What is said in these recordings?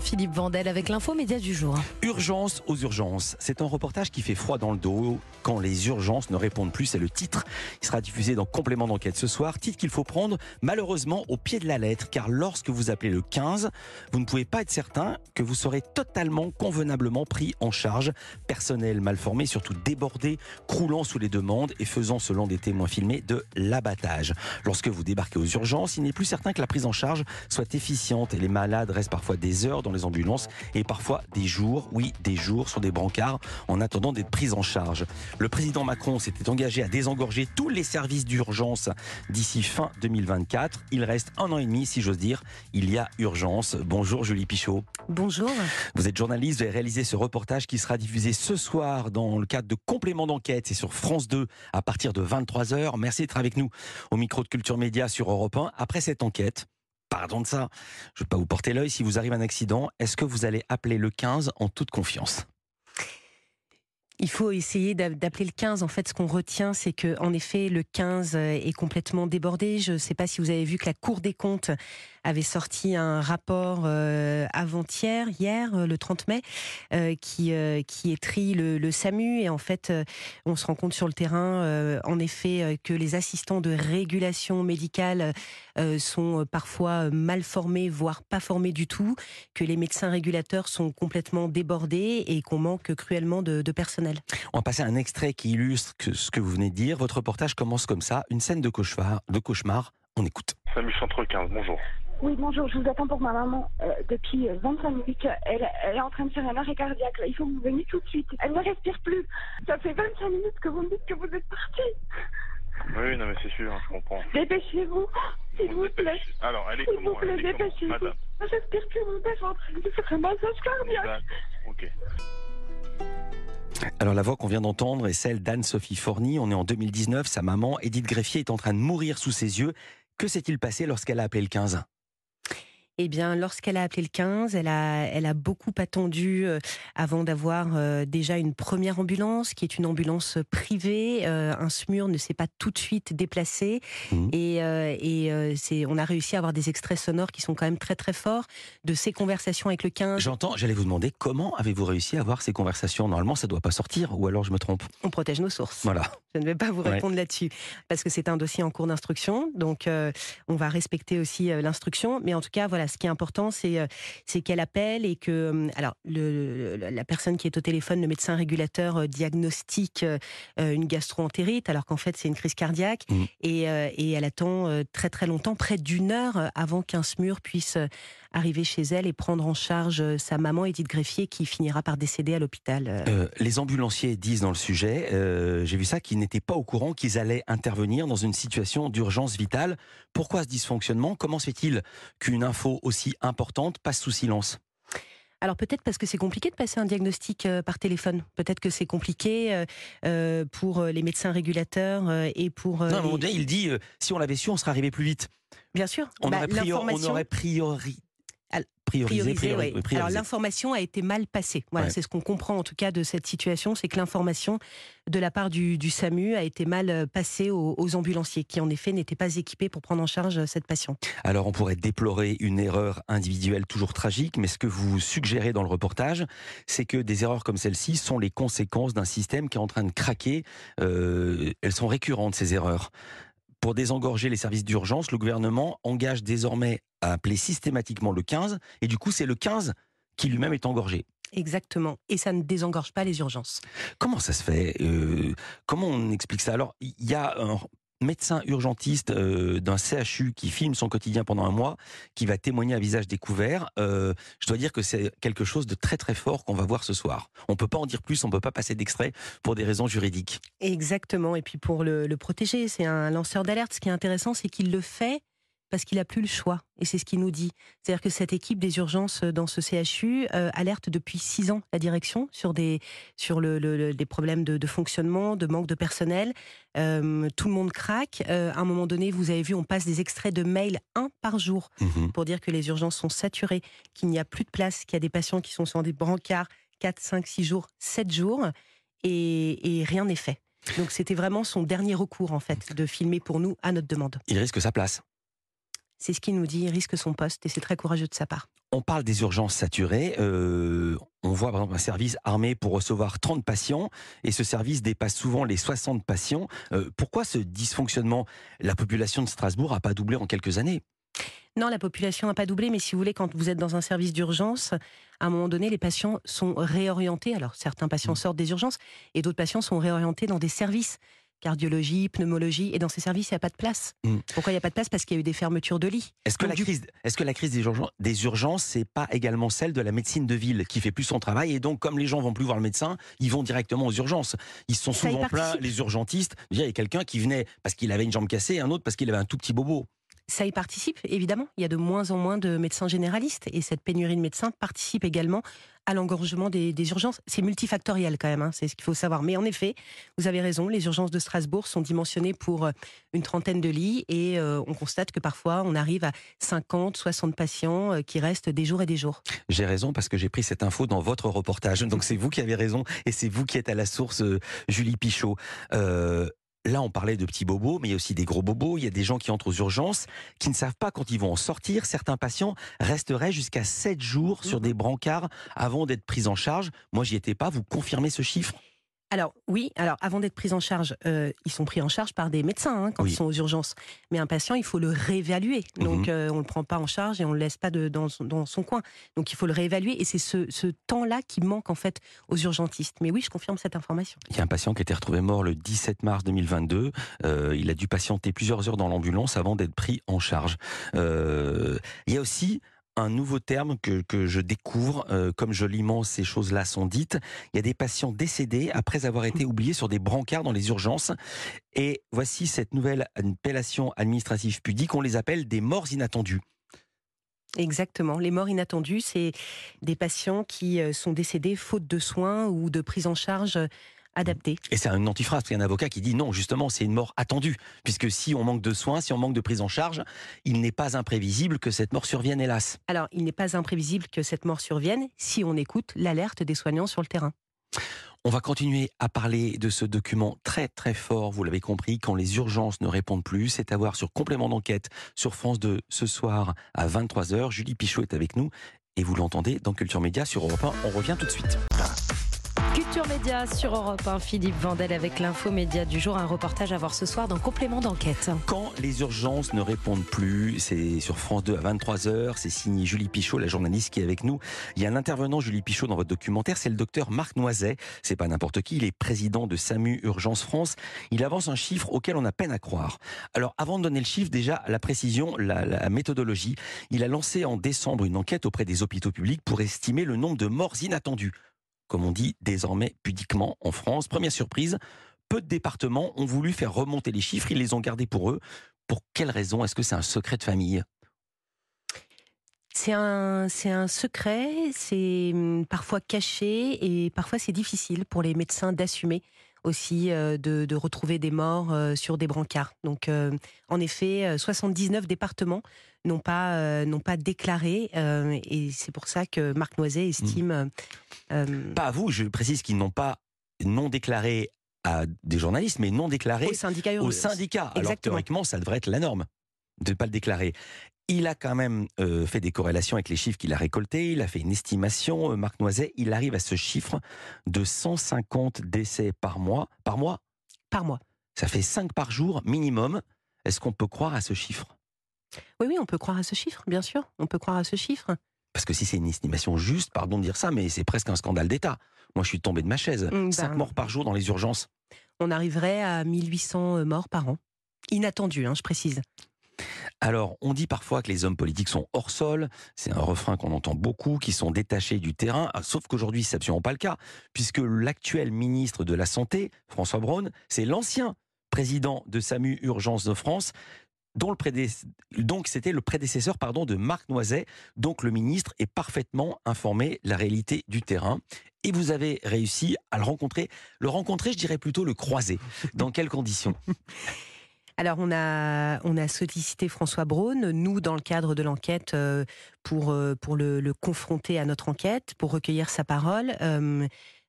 Philippe Vandel avec l'info média du jour. Urgence aux urgences. C'est un reportage qui fait froid dans le dos quand les urgences ne répondent plus. C'est le titre. Il sera diffusé dans Complément d'enquête ce soir. Titre qu'il faut prendre malheureusement au pied de la lettre car lorsque vous appelez le 15, vous ne pouvez pas être certain que vous serez totalement convenablement pris en charge. Personnel mal formé, surtout débordé, croulant sous les demandes et faisant, selon des témoins filmés, de l'abattage. Lorsque vous débarquez aux urgences, il n'est plus certain que la prise en charge soit efficiente et les malades restent parfois des heures dans les ambulances et parfois des jours, oui, des jours sur des brancards en attendant d'être pris en charge. Le président Macron s'était engagé à désengorger tous les services d'urgence d'ici fin 2024. Il reste un an et demi, si j'ose dire. Il y a urgence. Bonjour Julie Pichot. Bonjour. Vous êtes journaliste, vous avez réalisé ce reportage qui sera diffusé ce soir dans le cadre de complément d'enquête. C'est sur France 2 à partir de 23h. Merci d'être avec nous au micro de Culture Média sur Europe 1. Après cette enquête, pardon de ça, je ne vais pas vous porter l'œil, si vous arrive un accident, est-ce que vous allez appeler le 15 en toute confiance? Il faut essayer d'appeler le 15. En fait, ce qu'on retient, c'est que, en effet, le 15 est complètement débordé. Je ne sais pas si vous avez vu que la Cour des comptes avait sorti un rapport euh, avant-hier, hier, euh, le 30 mai, euh, qui, qui étrit le, le, SAMU. Et en fait, on se rend compte sur le terrain, en effet, que les assistants de régulation médicale sont parfois mal formés, voire pas formés du tout, que les médecins régulateurs sont complètement débordés et qu'on manque cruellement de, de, personnel. On va passer un extrait qui illustre ce que vous venez de dire. Votre reportage commence comme ça, une scène de cauchemar. De cauchemar. On écoute. SAMU Centre 15, bonjour. Oui, bonjour, je vous attends pour ma maman euh, depuis 25 minutes. Elle, elle, est en train de faire un arrêt cardiaque. Là. Il faut que vous veniez tout de suite. Elle ne respire plus. Ça fait 25 minutes que vous me dites que vous êtes parti. Oui, non, mais c'est sûr, je comprends. Dépêchez-vous, s'il vous plaît. Alors, elle est S'il comment vous plaît, dépêchez-vous. Je ne respire plus, mon père est en train de faire un massage cardiaque. Ok. Alors la voix qu'on vient d'entendre est celle d'Anne-Sophie Forny. On est en 2019. Sa maman, Edith Greffier, est en train de mourir sous ses yeux. Que s'est-il passé lorsqu'elle a appelé le 15 eh bien, lorsqu'elle a appelé le 15, elle a, elle a beaucoup attendu euh, avant d'avoir euh, déjà une première ambulance, qui est une ambulance privée. Euh, un SMUR ne s'est pas tout de suite déplacé. Mmh. Et, et c'est, on a réussi à avoir des extraits sonores qui sont quand même très très forts de ces conversations avec le 15. J'entends, j'allais vous demander comment avez-vous réussi à avoir ces conversations? Normalement, ça ne doit pas sortir, ou alors je me trompe On protège nos sources. Voilà. Je ne vais pas vous répondre là-dessus, parce que c'est un dossier en cours d'instruction. Donc, on va respecter aussi l'instruction. Mais en tout cas, voilà, ce qui est important, c'est euh, c'est qu'elle appelle et que euh, alors le, la personne qui est au téléphone, le médecin régulateur euh, diagnostique une gastro-entérite, alors qu'en fait c'est une crise cardiaque mmh. et, et, elle attend très très longtemps, près d'une heure avant qu'un SMUR puisse arriver chez elle et prendre en charge sa maman Edith Greffier qui finira par décéder à l'hôpital. les ambulanciers disent dans le sujet, j'ai vu ça, qu'ils n'étaient pas au courant qu'ils allaient intervenir dans une situation d'urgence vitale. Pourquoi ce dysfonctionnement? Comment se fait-il qu'une info aussi importante passe sous silence? Alors peut-être parce que c'est compliqué de passer un diagnostic euh, par téléphone. Peut-être que c'est compliqué euh, euh, pour les médecins régulateurs et pour. Non, il dit si on l'avait su, on serait arrivé plus vite. Bien sûr. On, bah, aurait, priori, on aurait priori, Prioriser, Alors l'information a été mal passée. Voilà, c'est ce qu'on comprend en tout cas de cette situation, c'est que l'information de la part du, SAMU a été mal euh, passée aux, ambulanciers, qui en effet n'étaient pas équipés pour prendre en charge euh, cette patiente. Alors on pourrait déplorer une erreur individuelle toujours tragique, mais ce que vous suggérez dans le reportage, c'est que des erreurs comme celle-ci sont les conséquences d'un système qui est en train de craquer. Euh, elles sont récurrentes ces erreurs. Pour désengorger les services d'urgence, le gouvernement engage désormais à appeler systématiquement le 15, et du coup c'est le 15 qui lui-même est engorgé. Exactement. Et ça ne désengorge pas les urgences. Comment ça se fait? Euh, Comment on explique ça? Alors, il y a un médecin urgentiste euh, d'un CHU qui filme son quotidien pendant un mois, qui va témoigner à visage découvert. Euh, je dois dire que c'est quelque chose de très très fort qu'on va voir ce soir. On peut pas en dire plus, on peut pas passer d'extrait pour des raisons juridiques. Exactement. Et puis pour le, le protéger, c'est un lanceur d'alerte. Ce qui est intéressant, c'est qu'il le fait parce qu'il a plus le choix. Et c'est ce qu'il nous dit. C'est-à-dire que cette équipe des urgences euh, dans ce CHU euh, alerte depuis six ans la direction sur des sur le, des problèmes de, fonctionnement, de manque de personnel. Euh, tout le monde craque. à un moment donné, vous avez vu, on passe des extraits de mails un par jour mmh pour dire que les urgences sont saturées, qu'il n'y a plus de place, qu'il y a des patients qui sont sur des brancards 4, 5, 6 jours, 7 jours, et, et rien n'est fait. Donc c'était vraiment son dernier recours en fait de filmer pour nous à notre demande. Il risque sa place. C'est ce qu'il nous dit, il risque son poste et c'est très courageux de sa part. On parle des urgences saturées. Euh, on voit par exemple un service armé pour recevoir 30 patients et ce service dépasse souvent les 60 patients. Euh, pourquoi ce dysfonctionnement? La population de Strasbourg n'a pas doublé en quelques années. Non, la population n'a pas doublé, mais si vous voulez, quand vous êtes dans un service d'urgence, à un moment donné, les patients sont réorientés. Alors, certains patients mmh. sortent des urgences et d'autres patients sont réorientés dans des services cardiologie, pneumologie, et dans ces services, il n'y a pas de place. Mm. Pourquoi il n'y a pas de place? Parce qu'il y a eu des fermetures de lits. Est-ce que, la crise, est que la crise des urgences, des urgences, c'est pas également celle de la médecine de ville qui fait plus son travail et donc comme les gens vont plus voir le médecin, ils vont directement aux urgences? Ils sont souvent pleins, les urgentistes. Il y a quelqu'un qui venait parce qu'il avait une jambe cassée, et un autre parce qu'il avait un tout petit bobo. Ça y participe, évidemment. Il y a de moins en moins de médecins généralistes et cette pénurie de médecins participe également à l'engorgement des, urgences. C'est multifactoriel quand même, hein, c'est ce qu'il faut savoir. Mais en effet, vous avez raison, les urgences de Strasbourg sont dimensionnées pour euh, une trentaine de lits et euh, on constate que parfois on arrive à 50, 60 patients euh, qui restent des jours et des jours. J'ai raison parce que j'ai pris cette info dans votre reportage. Donc c'est vous qui avez raison et c'est vous qui êtes à la source, Julie Pichot. Là, on parlait de petits bobos, mais il y a aussi des gros bobos. Il y a des gens qui entrent aux urgences, qui ne savent pas quand ils vont en sortir. Certains patients resteraient jusqu'à 7 jours sur mmh des brancards avant d'être pris en charge. Moi, j'y étais pas. Vous confirmez ce chiffre? Alors oui, alors avant d'être pris en charge, euh, ils sont pris en charge par des médecins hein, quand ils sont aux urgences. Mais un patient, il faut le réévaluer. Mhm. Donc euh, on ne le prend pas en charge et on ne le laisse pas de, dans, son, coin. Donc il faut le réévaluer et c'est ce, temps-là qui manque en fait aux urgentistes. Mais oui, je confirme cette information. Il y a un patient qui a été retrouvé mort le 17 mars 2022. Euh, il a dû patienter plusieurs heures dans l'ambulance avant d'être pris en charge. il y a aussi un nouveau terme que, que je découvre, euh, comme joliment ces choses-là sont dites. Il y a des patients décédés après avoir été oubliés sur des brancards dans les urgences. Et voici cette nouvelle appellation administrative pudique, on les appelle des morts inattendues. Exactement. Les morts inattendues, c'est des patients qui euh, sont décédés faute de soins ou de prise en charge Et c'est un antiphrase, parce qu'il y a un avocat qui dit non, justement, c'est une mort attendue, puisque si on manque de soins, si on manque de prise en charge, il n'est pas imprévisible que cette mort survienne, hélas. Alors, il n'est pas imprévisible que cette mort survienne si on écoute l'alerte des soignants sur le terrain. On va continuer à parler de ce document très très fort, vous l'avez compris, quand les urgences ne répondent plus. C'est à voir sur complément d'enquête sur France 2 ce soir à 23h. Julie Pichot est avec nous et vous l'entendez dans Culture Média sur Europe 1. On revient tout de suite. Culture Média sur Europe 1, Philippe Vandel avec l'info média du jour, un reportage à voir ce soir dans Complément d'enquête. Quand les urgences ne répondent plus, c'est sur France 2 à 23h, c'est signé Julie Pichot, la journaliste qui est avec nous. Il y a un intervenant, Julie Pichot, dans votre documentaire, c'est le docteur Marc Noiset. C'est pas n'importe qui, il est président de SAMU Urgence France. Il avance un chiffre auquel on a peine à croire. Alors, avant de donner le chiffre, déjà, la précision, la, la méthodologie. Il a lancé en décembre une enquête auprès des hôpitaux publics pour estimer le nombre de morts inattendues comme on dit désormais pudiquement en France. Première surprise, peu de départements ont voulu faire remonter les chiffres, ils les ont gardés pour eux. Pour quelle raison Est-ce que c'est un secret de famille? C'est un, c'est un secret, c'est hum, parfois caché et parfois c'est difficile pour les médecins d'assumer aussi euh, de, retrouver des morts euh, sur des brancards. Donc, euh, en effet, 79 départements n'ont pas, n'ont pas déclaré, et c'est pour ça que Marc Noiset hmm. estime. pas à vous, je précise qu'ils n'ont pas non déclaré à des journalistes, mais non déclaré au syndicat. Au syndicat. Alors théoriquement, ça devrait être la norme de ne pas le déclarer. Il a quand même euh, fait des corrélations avec les chiffres qu'il a récoltés. Il a fait une estimation, euh, Marc Noiset. Il arrive à ce chiffre de 150 décès par mois. Par mois? Par mois. Ça fait 5 par jour minimum. Est-ce qu'on peut croire à ce chiffre? Oui, oui, on peut croire à ce chiffre, bien sûr. On peut croire à ce chiffre. Parce que si c'est une estimation juste, pardon de dire ça, mais c'est presque un scandale d'État. Moi, je suis tombé de ma chaise. 5 mmh, morts par jour dans les urgences. On arriverait à 1800 euh, morts par an. Inattendu, hein, je précise. Alors, on dit parfois que les hommes politiques sont hors sol, c'est un refrain qu'on entend beaucoup, qui sont détachés du terrain, ah, sauf qu'aujourd'hui, c'est absolument pas le cas, puisque l'actuel ministre de la Santé, François Braun, c'est l'ancien président de SAMU Urgence de France, dont le donc c'était le prédécesseur pardon de Marc Noiset. Donc le ministre est parfaitement informé de la réalité du terrain. Et vous avez réussi à le rencontrer. Le rencontrer, je dirais plutôt le croiser. Dans quelles conditions? alors on a on a sollicité François Braun, nous dans le cadre de l'enquête euh, pour euh, le, confronter à notre enquête, pour recueillir sa parole.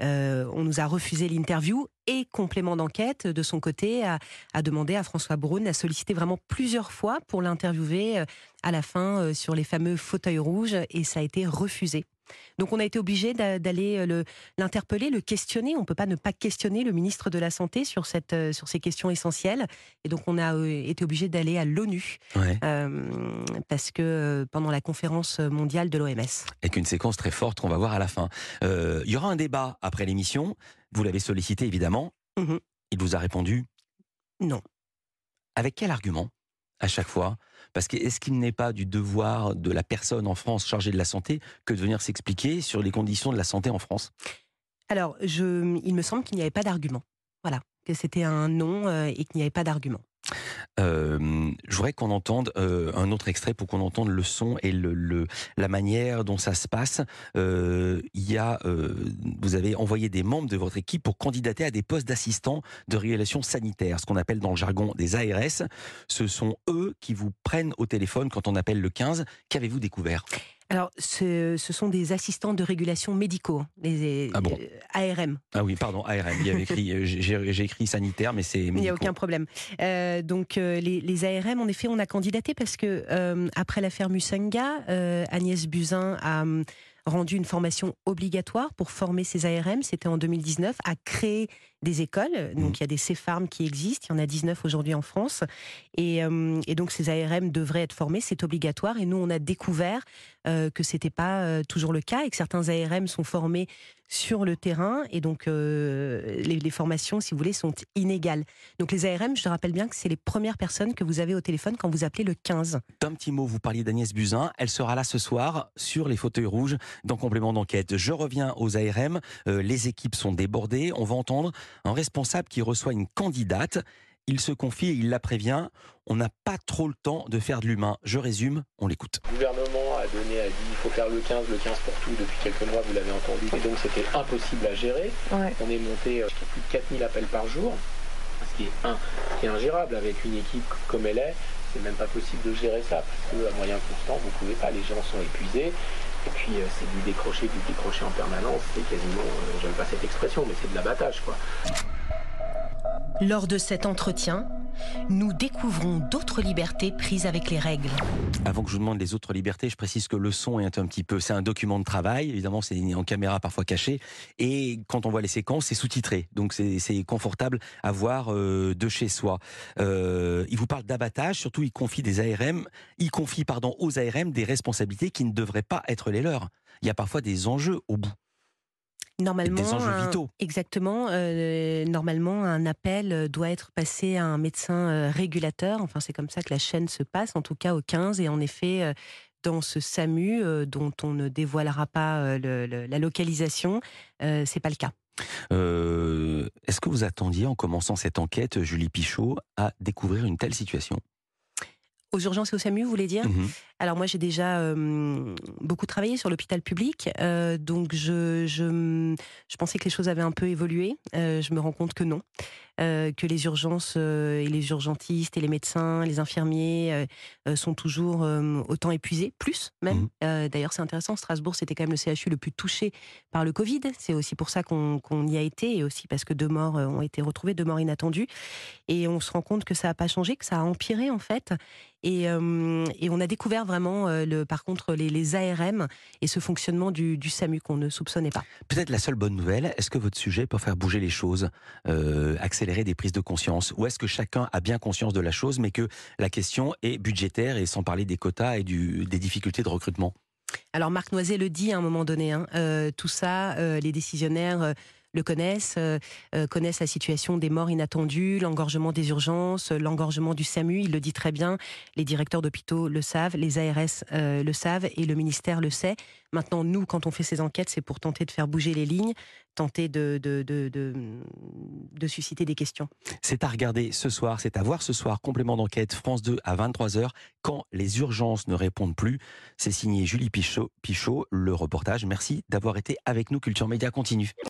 Euh, on nous a refusé l'interview et complément d'enquête de son côté a, a, demandé à François Braun, a sollicité vraiment plusieurs fois pour l'interviewer à la fin sur les fameux fauteuils rouges et ça a été refusé. Donc on a été obligé d'aller euh, l'interpeller, le, questionner. On ne peut pas ne pas questionner le ministre de la Santé sur, cette, euh, sur ces questions essentielles. Et donc on a euh, été obligé d'aller à l'ONU parce que pendant la conférence mondiale de l'OMS. Et qu'une séquence très forte qu'on va voir à la fin. Il y aura un débat après l'émission. Vous l'avez sollicité évidemment. Mmh Il vous a répondu Non. Avec quel argument à chaque fois Parce que est-ce qu'il n'est pas du devoir de la personne en France chargée de la santé que de venir s'expliquer sur les conditions de la santé en France? Alors, il me semble qu'il n'y avait pas d'argument. Voilà, que c'était un non euh, et qu'il n'y avait pas d'argument. Euh, je voudrais qu'on entende euh, un autre extrait pour qu'on entende le son et le, la manière dont ça se passe. Euh, il y a, vous avez envoyé des membres de votre équipe pour candidater à des postes d'assistants de régulation sanitaire, ce qu'on appelle dans le jargon des ARS. Ce sont eux qui vous prennent au téléphone quand on appelle le 15. Qu'avez-vous découvert? Alors, ce, sont des assistants de régulation médicaux, hein, les ah bon ARM. Ah oui, pardon, ARM. Il y avait écrit, euh, j'ai écrit sanitaire, mais c'est. Il n'y a aucun problème. Euh, donc, euh, les, ARM, en effet, on a candidaté parce que après l'affaire Musenga, Agnès Buzyn a rendu une formation obligatoire pour former ces ARM, c'était en 2019, à créer des écoles. Donc mmh. il y a des CEFARM qui existent, il y en a 19 aujourd'hui en France. Et, euh, et, donc ces ARM devraient être formés, c'est obligatoire. Et nous, on a découvert euh, que c'était pas euh, toujours le cas et que certains ARM sont formés sur le terrain et donc euh, les, les, formations, si vous voulez, sont inégales. Donc les ARM, je rappelle bien que c'est les premières personnes que vous avez au téléphone quand vous appelez le 15. Tom Timo, vous parliez d'Agnès Buzyn, elle sera là ce soir sur les fauteuils rouges dans complément d'enquête. Je reviens aux ARM, les équipes sont débordées, on va entendre un responsable qui reçoit une candidate. Il se confie et il la prévient. On n'a pas trop le temps de faire de l'humain. Je résume, on l'écoute. Le gouvernement a donné, a dit il faut faire le 15, le 15 pour tout depuis quelques mois, vous l'avez entendu. Et donc c'était impossible à gérer. On est monté euh, plus de 4000 appels par jour, ce qui est, un, qui est ingérable avec une équipe comme elle est. C'est même pas possible de gérer ça parce qu'à moyen constant, vous pouvez pas. Les gens sont épuisés. Et puis euh, c'est du décrocher, du décrocher en permanence. C'est quasiment, euh, j'aime pas cette expression, mais c'est de l'abattage quoi. Lors de cet entretien, nous découvrons d'autres libertés prises avec les règles. Avant que je vous demande les autres libertés, je précise que le son est un petit peu, c'est un document de travail, évidemment c'est en caméra parfois caché, et quand on voit les séquences, c'est sous-titré, donc c'est confortable à voir euh, de chez soi. Euh, il vous parle d'abattage, surtout il confie des ARM, il confie pardon aux ARM des responsabilités qui ne devraient pas être les leurs. Il y a parfois des enjeux au bout. Normalement, des enjeux vitaux. exactement. Euh, normalement, un appel doit être passé à un médecin euh, régulateur. Enfin, c'est comme ça que la chaîne se passe, en tout cas au 15. Et en effet, euh, dans ce SAMU, dont on ne dévoilera pas la localisation, c'est pas le cas. Est-ce que vous attendiez, en commençant cette enquête, Julie Pichot, à découvrir une telle situation? Aux urgences et au SAMU, vous voulez dire mmh Alors moi, j'ai déjà euh, beaucoup travaillé sur l'hôpital public, euh, donc je, je, je, pensais que les choses avaient un peu évolué. Euh, je me rends compte que non, que les urgences et les urgentistes et les médecins, les infirmiers sont toujours autant épuisés, plus même. Mmh d'ailleurs, c'est intéressant, Strasbourg, c'était quand même le CHU le plus touché par le Covid. C'est aussi pour ça qu'on y a été, et aussi parce que deux morts ont été retrouvées, deux morts inattendues. Et on se rend compte que ça n'a pas changé, que ça a empiré en fait. Et, euh, et, on a découvert vraiment, euh, le, par contre, les, les, ARM et ce fonctionnement du, du SAMU qu'on ne soupçonnait pas. Peut-être la seule bonne nouvelle, est-ce que votre sujet peut faire bouger les choses, euh, accélérer des prises de conscience? Ou est-ce que chacun a bien conscience de la chose, mais que la question est budgétaire et sans parler des quotas et des difficultés de recrutement? Alors Marc Noiset le dit à un moment donné, hein, euh, tout ça, euh, les décisionnaires le connaissent, euh, euh, connaissent la situation des morts inattendues, l'engorgement des urgences, l'engorgement du SAMU, il le dit très bien, les directeurs d'hôpitaux le savent, les ARS euh, le savent et le ministère le sait. Maintenant, nous, quand on fait ces enquêtes, c'est pour tenter de faire bouger les lignes, tenter de, susciter des questions. C'est à regarder ce soir, c'est à voir ce soir, complément d'enquête France 2 à 23h, quand les urgences ne répondent plus. C'est signé Julie Pichot, Pichot, le reportage. Merci d'avoir été avec nous, Culture Média continue.